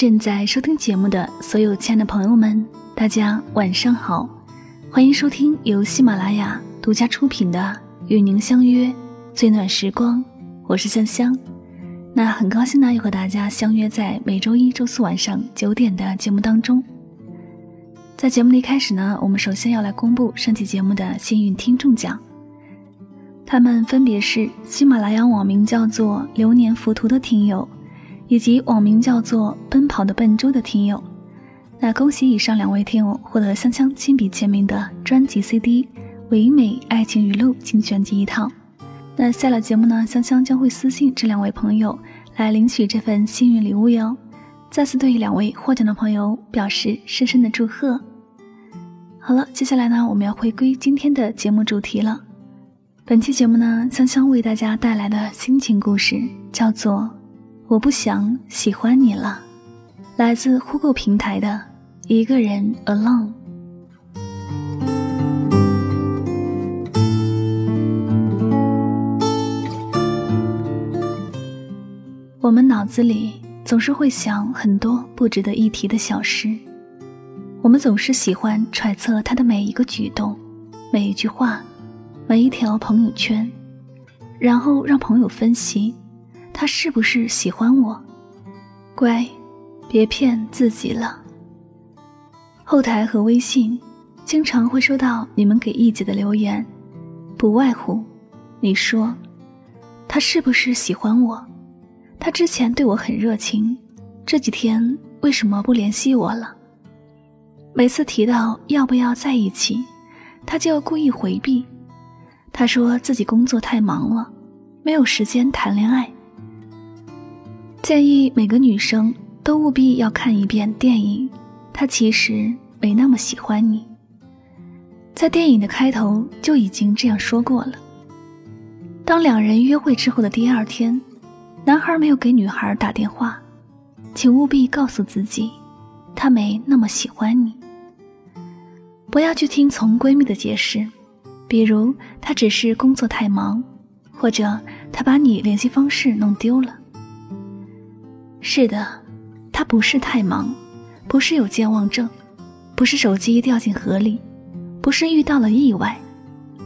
正在收听节目的所有亲爱的朋友们，大家晚上好，欢迎收听由喜马拉雅独家出品的《与您相约最暖时光》，我是香香。那很高兴呢，又和大家相约在每周一、周四晚上九点的节目当中。在节目的一开始呢，我们首先要来公布上期节目的幸运听众奖，他们分别是喜马拉雅网名叫做“流年浮屠”的听友。以及网名叫做“奔跑的笨猪”的听友，那恭喜以上两位听友获得香香亲笔签名的专辑 CD《唯美爱情语录精选集》一套。那下了节目呢，香香将会私信这两位朋友来领取这份幸运礼物哟。再次对两位获奖的朋友表示深深的祝贺。好了，接下来呢，我们要回归今天的节目主题了。本期节目呢，香香为大家带来的心情故事叫做。我不想喜欢你了，来自呼购平台的一个人 alone。我们脑子里总是会想很多不值得一提的小事，我们总是喜欢揣测他的每一个举动、每一句话、每一条朋友圈，然后让朋友分析。他是不是喜欢我？乖，别骗自己了。后台和微信经常会收到你们给一姐的留言，不外乎你说他是不是喜欢我？他之前对我很热情，这几天为什么不联系我了？每次提到要不要在一起，他就故意回避。他说自己工作太忙了，没有时间谈恋爱。建议每个女生都务必要看一遍电影。他其实没那么喜欢你，在电影的开头就已经这样说过了。当两人约会之后的第二天，男孩没有给女孩打电话，请务必告诉自己，他没那么喜欢你。不要去听从闺蜜的解释，比如他只是工作太忙，或者他把你联系方式弄丢了。是的，他不是太忙，不是有健忘症，不是手机掉进河里，不是遇到了意外，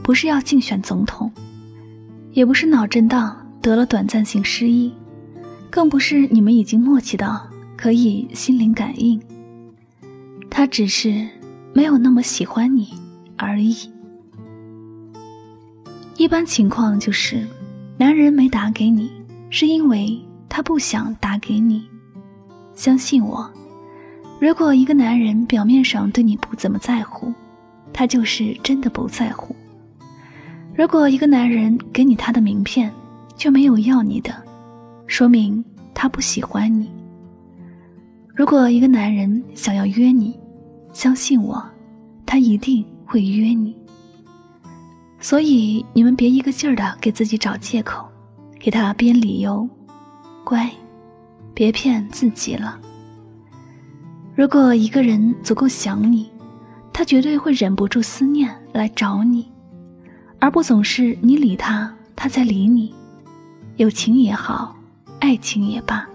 不是要竞选总统，也不是脑震荡得了短暂性失忆，更不是你们已经默契到可以心灵感应。他只是没有那么喜欢你而已。一般情况就是，男人没打给你，是因为。他不想打给你，相信我。如果一个男人表面上对你不怎么在乎，他就是真的不在乎。如果一个男人给你他的名片，却没有要你的，说明他不喜欢你。如果一个男人想要约你，相信我，他一定会约你。所以你们别一个劲儿的给自己找借口，给他编理由。乖，别骗自己了。如果一个人足够想你，他绝对会忍不住思念来找你，而不总是你理他，他在理你。友情也好，爱情也罢，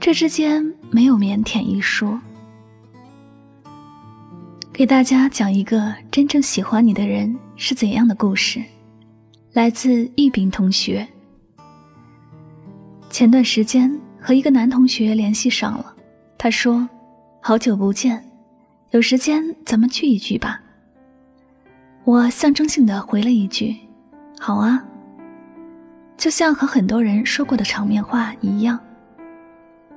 这之间没有腼腆一说。给大家讲一个真正喜欢你的人是怎样的故事，来自一炳同学。前段时间和一个男同学联系上了，他说：“好久不见，有时间咱们聚一聚吧。”我象征性的回了一句：“好啊。”就像和很多人说过的场面话一样。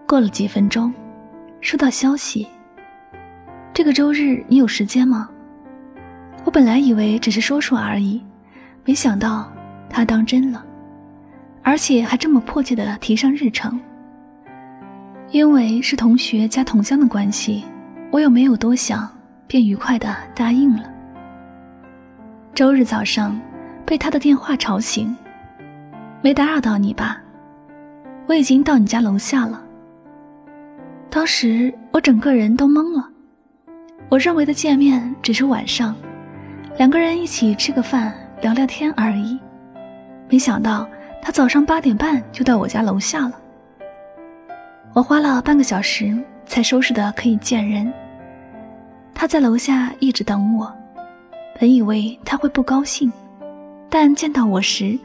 过了几分钟，收到消息：“这个周日你有时间吗？”我本来以为只是说说而已，没想到他当真了。而且还这么迫切的提上日程。因为是同学加同乡的关系，我又没有多想，便愉快的答应了。周日早上，被他的电话吵醒，没打扰到你吧？我已经到你家楼下了。当时我整个人都懵了，我认为的见面只是晚上，两个人一起吃个饭聊聊天而已，没想到。他早上八点半就到我家楼下了。我花了半个小时才收拾的可以见人。他在楼下一直等我，本以为他会不高兴，但见到我时，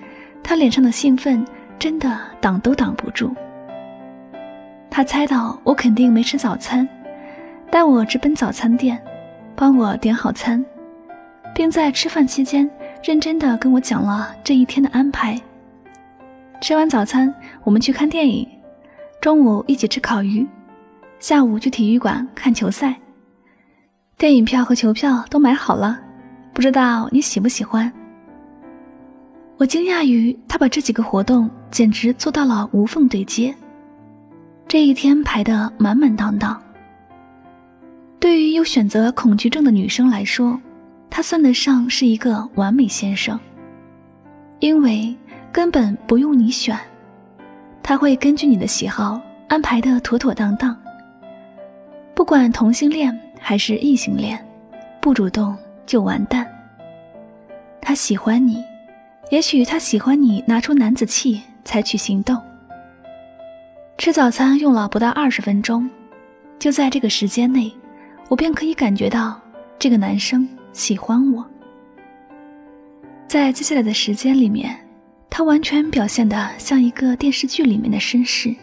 他脸上的兴奋真的挡都挡不住。他猜到我肯定没吃早餐，带我直奔早餐店，帮我点好餐，并在吃饭期间认真的跟我讲了这一天的安排。吃完早餐，我们去看电影，中午一起吃烤鱼，下午去体育馆看球赛。电影票和球票都买好了，不知道你喜不喜欢？我惊讶于他把这几个活动简直做到了无缝对接。这一天排得满满当当。对于有选择恐惧症的女生来说，他算得上是一个完美先生，因为根本不用你选，他会根据你的喜好安排的妥妥当当。不管同性恋还是异性恋，不主动就完蛋。他喜欢你，也许他喜欢你拿出男子气采取行动。吃早餐用了不到二十分钟，就在这个时间内，我便可以感觉到这个男生喜欢我。在接下来的时间里面，他完全表现的像一个电视剧里面的绅士。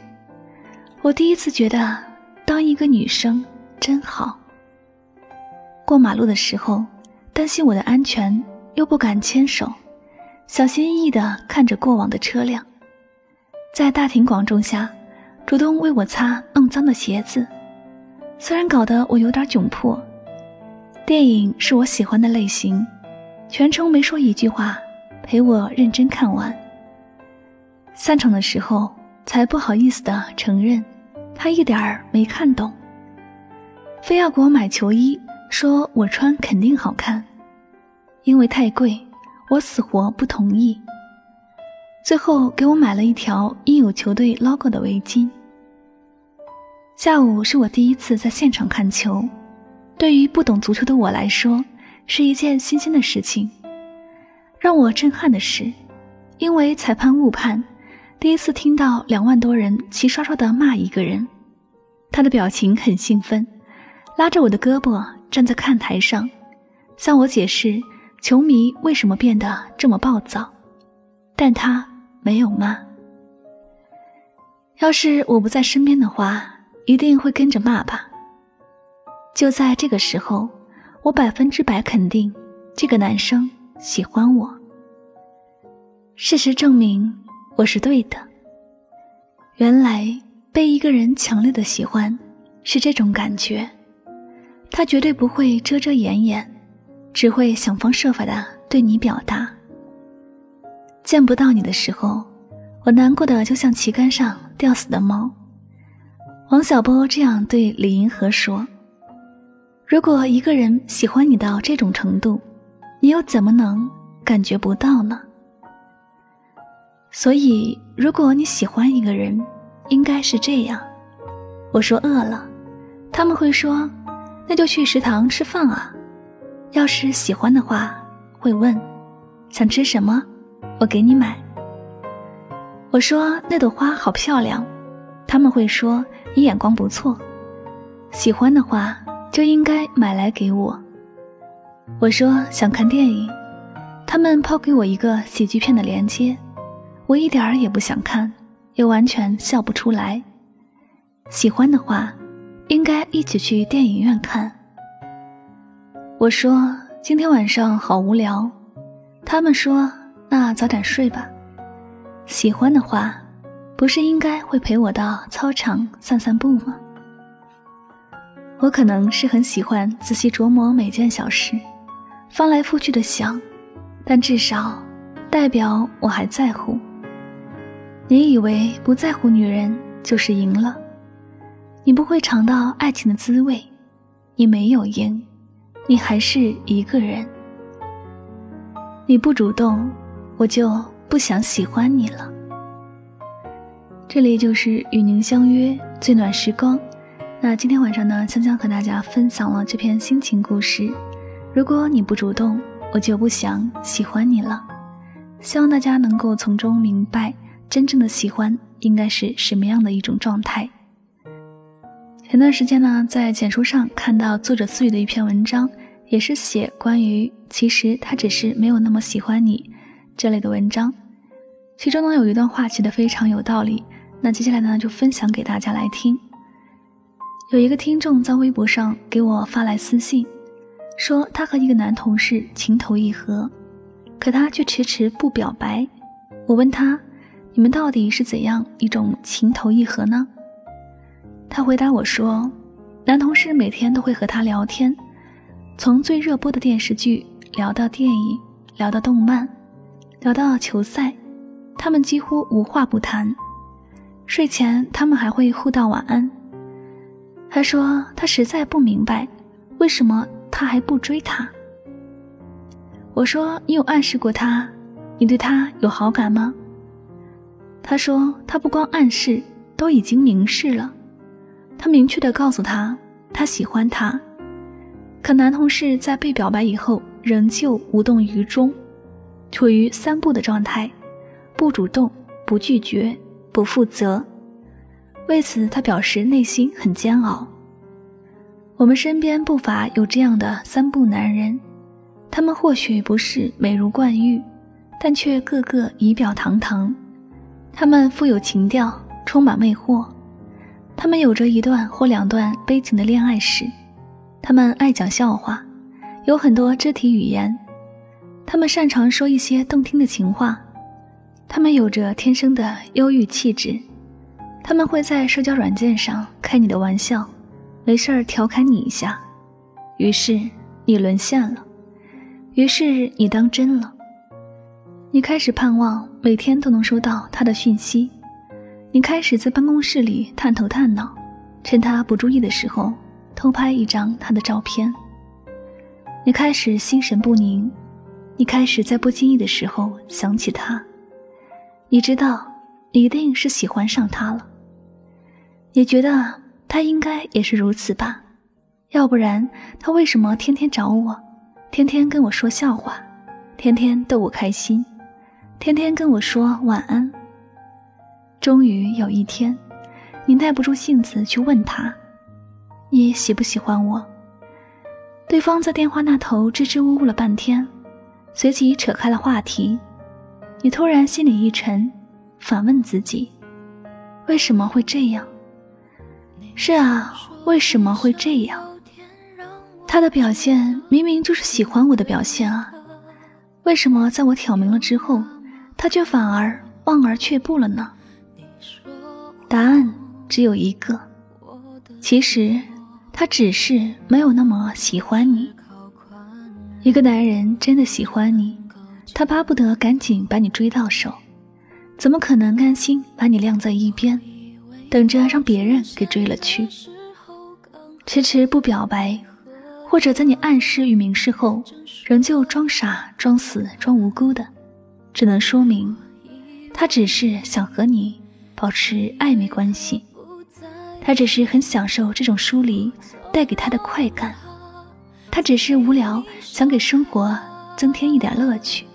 我第一次觉得，当一个女生真好。过马路的时候，担心我的安全，又不敢牵手，小心翼翼地看着过往的车辆，在大庭广众下。主动为我擦弄脏的鞋子，虽然搞得我有点窘迫。电影是我喜欢的类型，全程没说一句话，陪我认真看完。散场的时候才不好意思的承认，他一点儿没看懂，非要给我买球衣，说我穿肯定好看，因为太贵，我死活不同意。最后给我买了一条印有球队 logo 的围巾。下午是我第一次在现场看球，对于不懂足球的我来说，是一件新鲜的事情。让我震撼的是，因为裁判误判，第一次听到两万多人齐刷刷的骂一个人。他的表情很兴奋，拉着我的胳膊站在看台上，向我解释球迷为什么变得这么暴躁，但他。没有骂。要是我不在身边的话，一定会跟着骂吧。就在这个时候，我百分之百肯定这个男生喜欢我。事实证明我是对的。原来被一个人强烈的喜欢是这种感觉，他绝对不会遮遮掩掩，只会想方设法的对你表达。见不到你的时候，我难过的就像旗杆上吊死的猫。王小波这样对李银河说：“如果一个人喜欢你到这种程度，你又怎么能感觉不到呢？”所以，如果你喜欢一个人，应该是这样。我说饿了，他们会说：“那就去食堂吃饭啊。”要是喜欢的话，会问：“想吃什么？”我给你买。我说那朵花好漂亮，他们会说你眼光不错，喜欢的话就应该买来给我。我说想看电影，他们抛给我一个喜剧片的链接，我一点儿也不想看，又完全笑不出来。喜欢的话，应该一起去电影院看。我说今天晚上好无聊，他们说。那早点睡吧。喜欢的话，不是应该会陪我到操场散散步吗？我可能是很喜欢仔细琢磨每件小事，翻来覆去的想，但至少代表我还在乎。你以为不在乎女人就是赢了？你不会尝到爱情的滋味，你没有赢，你还是一个人。你不主动。我就不想喜欢你了。这里就是与您相约最暖时光。那今天晚上呢，香香和大家分享了这篇心情故事。如果你不主动，我就不想喜欢你了。希望大家能够从中明白，真正的喜欢应该是什么样的一种状态。前段时间呢，在简书上看到作者思雨的一篇文章，也是写关于其实他只是没有那么喜欢你这类的文章。其中呢有一段话写得非常有道理，那接下来呢就分享给大家来听。有一个听众在微博上给我发来私信，说他和一个男同事情投意合，可他却迟迟不表白。我问他：“你们到底是怎样一种情投意合呢？”他回答我说：“男同事每天都会和他聊天，从最热播的电视剧聊到电影，聊到动漫，聊到球赛，他们几乎无话不谈。睡前他们还会互道晚安。他说他实在不明白，为什么他还不追她。我说你有暗示过他，你对他有好感吗？他说他不光暗示，都已经明示了。”他明确的告诉他，他喜欢他，可男同事在被表白以后仍旧无动于衷，处于三不的状态，不主动，不拒绝，不负责。为此，他表示内心很煎熬。我们身边不乏有这样的三不男人，他们或许不是美如冠玉，但却个个仪表堂堂，他们富有情调，充满魅惑。他们有着一段或两段悲情的恋爱史，他们爱讲笑话，有很多肢体语言，他们擅长说一些动听的情话，他们有着天生的忧郁气质，他们会在社交软件上开你的玩笑，没事儿调侃你一下，于是你沦陷了，于是你当真了，你开始盼望每天都能收到他的讯息。你开始在办公室里探头探脑，趁他不注意的时候偷拍一张他的照片。你开始心神不宁，你开始在不经意的时候想起他。你知道，你一定是喜欢上他了。你觉得他应该也是如此吧？要不然他为什么天天找我，天天跟我说笑话，天天逗我开心，天天跟我说晚安？终于有一天，你耐不住性子去问他：“你喜不喜欢我？”对方在电话那头支支吾吾了半天，随即扯开了话题。你突然心里一沉，反问自己：“为什么会这样？”是啊，为什么会这样？他的表现明明就是喜欢我的表现啊！为什么在我挑明了之后，他却反而望而却步了呢？答案只有一个，其实他只是没有那么喜欢你。一个男人真的喜欢你，他巴不得赶紧把你追到手，怎么可能甘心把你晾在一边，等着让别人给追了去？迟迟不表白，或者在你暗示与明示后，仍旧装傻、装死、装无辜的，只能说明，他只是想和你。保持暧昧关系，他只是很享受这种疏离带给他的快感，他只是无聊想给生活增添一点乐趣，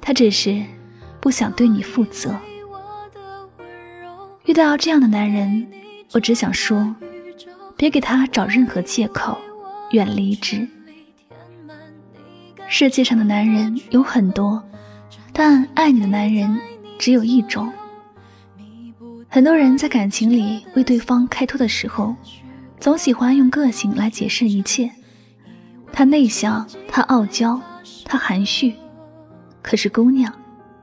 他只是不想对你负责。遇到这样的男人，我只想说，别给他找任何借口，远离之。世界上的男人有很多，但爱你的男人只有一种。很多人在感情里为对方开脱的时候，总喜欢用个性来解释一切。他内向，他傲娇，他含蓄。可是姑娘，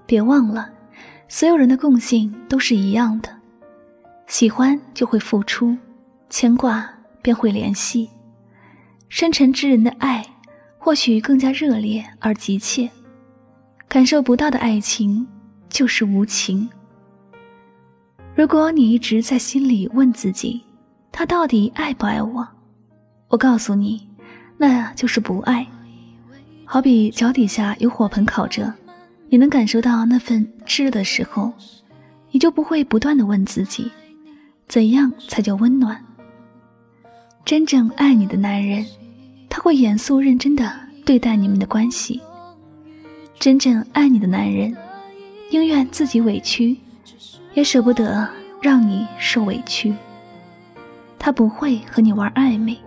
别忘了，所有人的共性都是一样的：喜欢就会付出，牵挂便会联系。深沉之人的爱，或许更加热烈而急切。感受不到的爱情，就是无情。如果你一直在心里问自己，他到底爱不爱我？我告诉你，那就是不爱。好比脚底下有火盆烤着，你能感受到那份炙热的时候，你就不会不断的问自己，怎样才叫温暖？真正爱你的男人，他会严肃认真的对待你们的关系。真正爱你的男人，宁愿自己委屈。也舍不得让你受委屈。他不会和你玩暧昧，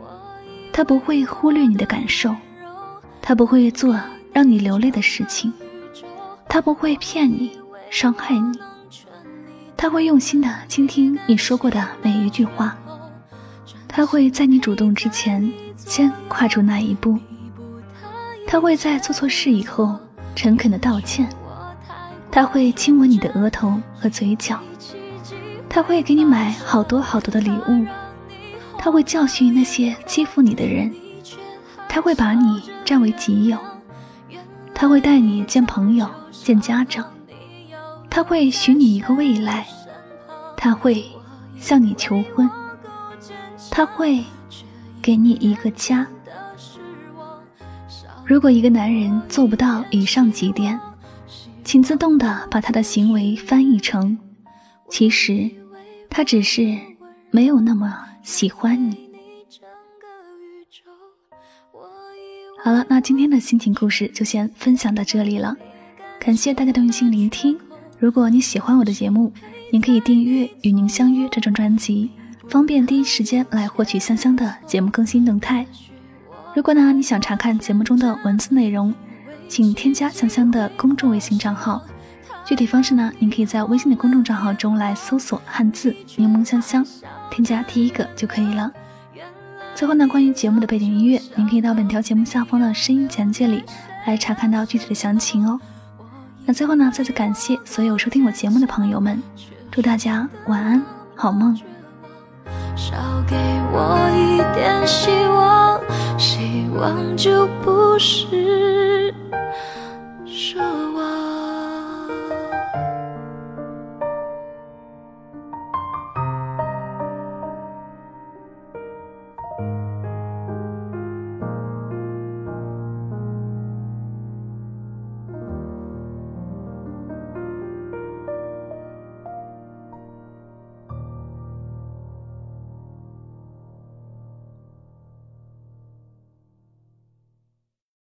他不会忽略你的感受，他不会做让你流泪的事情，他不会骗你、伤害你，他会用心的倾听你说过的每一句话，他会在你主动之前先跨出那一步，他会在做错事以后诚恳的道歉，他会亲吻你的额头和嘴角，他会给你买好多好多的礼物。他会教训那些欺负你的人，他会把你占为己有，他会带你见朋友、见家长，他会许你一个未来，他会向你求婚，他会给你一个家。如果一个男人做不到以上几点，请自动的把他的行为翻译成：其实他只是没有那么。喜欢你。好了，那今天的心情故事就先分享到这里了，感谢大家的用心聆听。如果你喜欢我的节目，您可以订阅《与您相约》这张专辑，方便第一时间来获取香香的节目更新动态。如果呢你想查看节目中的文字内容，请添加香香的公众微信账号。具体方式呢，您可以在微信的公众账号中来搜索汉字柠檬香香。添加第一个就可以了。最后呢，关于节目的背景音乐，您可以到本条节目下方的声音简介里来查看到具体的详情哦。那最后呢，再次感谢所有收听我节目的朋友们，祝大家晚安，好梦。少给我一点希望，